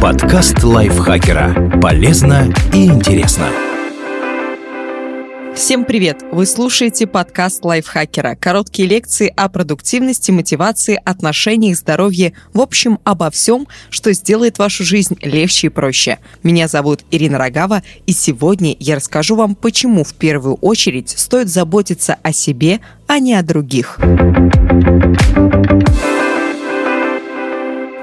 Подкаст лайфхакера. Полезно и интересно. Всем привет! Вы слушаете подкаст лайфхакера. Короткие лекции о продуктивности, мотивации, отношениях, здоровье, в общем, обо всем, что сделает вашу жизнь легче и проще. Меня зовут Ирина Рогава, и сегодня я расскажу вам, почему в первую очередь стоит заботиться о себе, а не о других.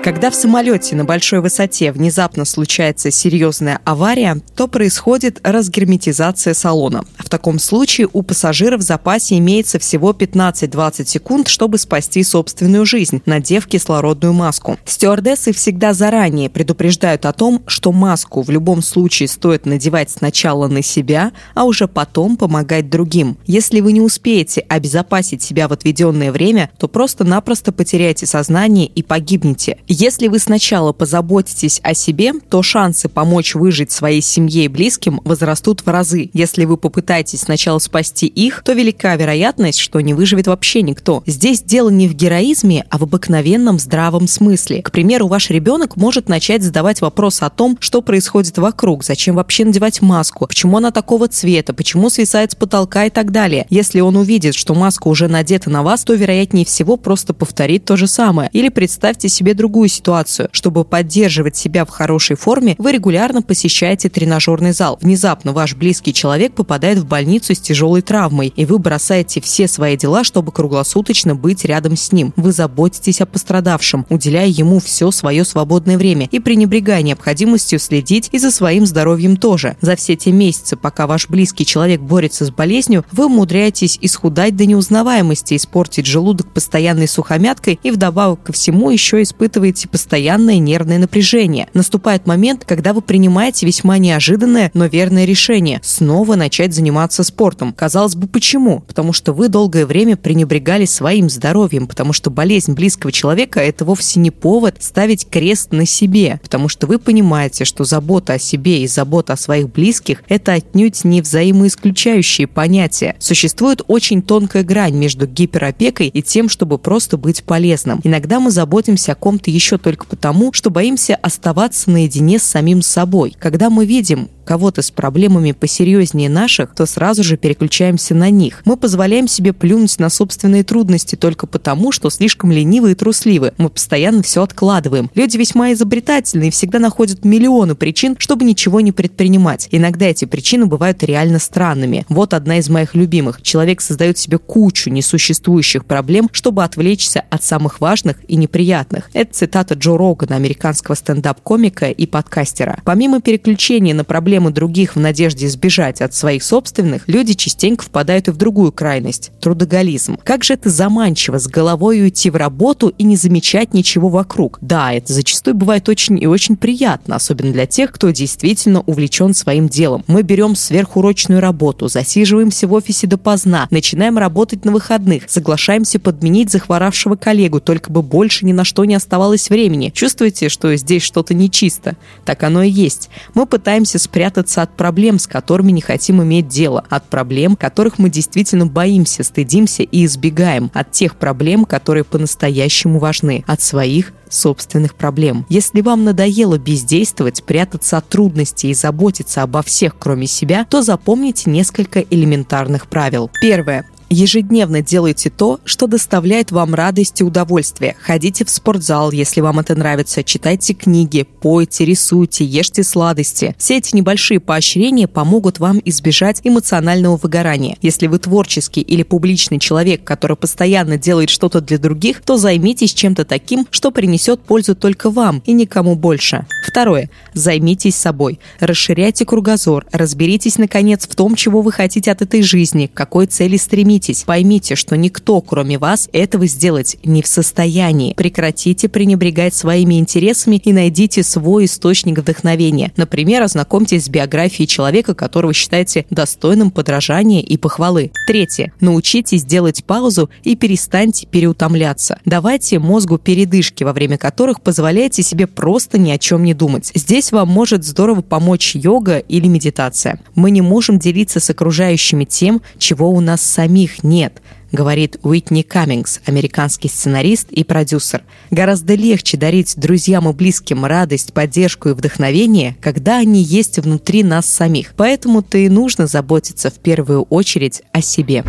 Когда в самолете на большой высоте внезапно случается серьезная авария, то происходит разгерметизация салона. В таком случае у пассажира в запасе имеется всего 15-20 секунд, чтобы спасти собственную жизнь, надев кислородную маску. Стюардессы всегда заранее предупреждают о том, что маску в любом случае стоит надевать сначала на себя, а уже потом помогать другим. Если вы не успеете обезопасить себя в отведенное время, то просто-напросто потеряете сознание и погибнете. Если вы сначала позаботитесь о себе, то шансы помочь выжить своей семье и близким возрастут в разы. Если вы попытаетесь сначала спасти их, то велика вероятность, что не выживет вообще никто. Здесь дело не в героизме, а в обыкновенном здравом смысле. К примеру, ваш ребенок может начать задавать вопрос о том, что происходит вокруг, зачем вообще надевать маску, почему она такого цвета, почему свисает с потолка и так далее. Если он увидит, что маска уже надета на вас, то вероятнее всего просто повторит то же самое. Или представьте себе другую другую ситуацию. Чтобы поддерживать себя в хорошей форме, вы регулярно посещаете тренажерный зал. Внезапно ваш близкий человек попадает в больницу с тяжелой травмой, и вы бросаете все свои дела, чтобы круглосуточно быть рядом с ним. Вы заботитесь о пострадавшем, уделяя ему все свое свободное время и пренебрегая необходимостью следить и за своим здоровьем тоже. За все те месяцы, пока ваш близкий человек борется с болезнью, вы умудряетесь исхудать до неузнаваемости, испортить желудок постоянной сухомяткой и вдобавок ко всему еще испытываете испытываете постоянное нервное напряжение. Наступает момент, когда вы принимаете весьма неожиданное, но верное решение – снова начать заниматься спортом. Казалось бы, почему? Потому что вы долгое время пренебрегали своим здоровьем, потому что болезнь близкого человека – это вовсе не повод ставить крест на себе, потому что вы понимаете, что забота о себе и забота о своих близких – это отнюдь не взаимоисключающие понятия. Существует очень тонкая грань между гиперопекой и тем, чтобы просто быть полезным. Иногда мы заботимся о ком-то еще еще только потому, что боимся оставаться наедине с самим собой. Когда мы видим, кого-то с проблемами посерьезнее наших, то сразу же переключаемся на них. Мы позволяем себе плюнуть на собственные трудности только потому, что слишком ленивы и трусливы. Мы постоянно все откладываем. Люди весьма изобретательны и всегда находят миллионы причин, чтобы ничего не предпринимать. Иногда эти причины бывают реально странными. Вот одна из моих любимых. Человек создает себе кучу несуществующих проблем, чтобы отвлечься от самых важных и неприятных. Это цитата Джо Рогана, американского стендап-комика и подкастера. Помимо переключения на проблемы проблемы других в надежде избежать от своих собственных, люди частенько впадают и в другую крайность – трудоголизм. Как же это заманчиво с головой уйти в работу и не замечать ничего вокруг. Да, это зачастую бывает очень и очень приятно, особенно для тех, кто действительно увлечен своим делом. Мы берем сверхурочную работу, засиживаемся в офисе допоздна, начинаем работать на выходных, соглашаемся подменить захворавшего коллегу, только бы больше ни на что не оставалось времени. Чувствуете, что здесь что-то нечисто? Так оно и есть. Мы пытаемся спрятать прятаться от проблем, с которыми не хотим иметь дело, от проблем, которых мы действительно боимся, стыдимся и избегаем, от тех проблем, которые по-настоящему важны, от своих собственных проблем. Если вам надоело бездействовать, прятаться от трудностей и заботиться обо всех, кроме себя, то запомните несколько элементарных правил. Первое. Ежедневно делайте то, что доставляет вам радость и удовольствие. Ходите в спортзал, если вам это нравится, читайте книги, пойте, рисуйте, ешьте сладости. Все эти небольшие поощрения помогут вам избежать эмоционального выгорания. Если вы творческий или публичный человек, который постоянно делает что-то для других, то займитесь чем-то таким, что принесет пользу только вам и никому больше. Второе. Займитесь собой. Расширяйте кругозор. Разберитесь, наконец, в том, чего вы хотите от этой жизни, к какой цели стремитесь Остановитесь, поймите, что никто, кроме вас, этого сделать не в состоянии. Прекратите пренебрегать своими интересами и найдите свой источник вдохновения. Например, ознакомьтесь с биографией человека, которого считаете достойным подражания и похвалы. Третье. Научитесь делать паузу и перестаньте переутомляться. Давайте мозгу передышки, во время которых позволяете себе просто ни о чем не думать. Здесь вам может здорово помочь йога или медитация. Мы не можем делиться с окружающими тем, чего у нас самих других нет говорит Уитни Каммингс, американский сценарист и продюсер. Гораздо легче дарить друзьям и близким радость, поддержку и вдохновение, когда они есть внутри нас самих. Поэтому-то и нужно заботиться в первую очередь о себе.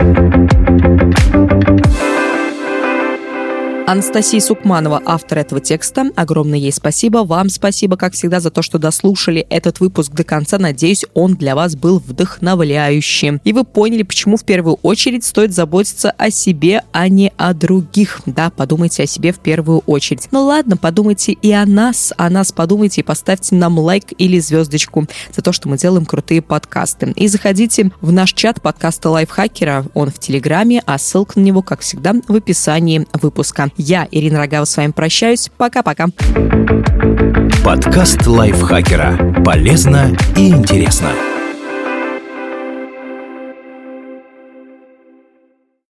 Анастасия Сукманова, автор этого текста. Огромное ей спасибо. Вам спасибо, как всегда, за то, что дослушали этот выпуск до конца. Надеюсь, он для вас был вдохновляющим. И вы поняли, почему в первую очередь стоит заботиться о себе, а не о других. Да, подумайте о себе в первую очередь. Ну ладно, подумайте и о нас. О нас подумайте и поставьте нам лайк или звездочку за то, что мы делаем крутые подкасты. И заходите в наш чат подкаста Лайфхакера. Он в Телеграме, а ссылка на него, как всегда, в описании выпуска. Я, Ирина Рогава, с вами прощаюсь. Пока-пока. Подкаст лайфхакера. Полезно и интересно.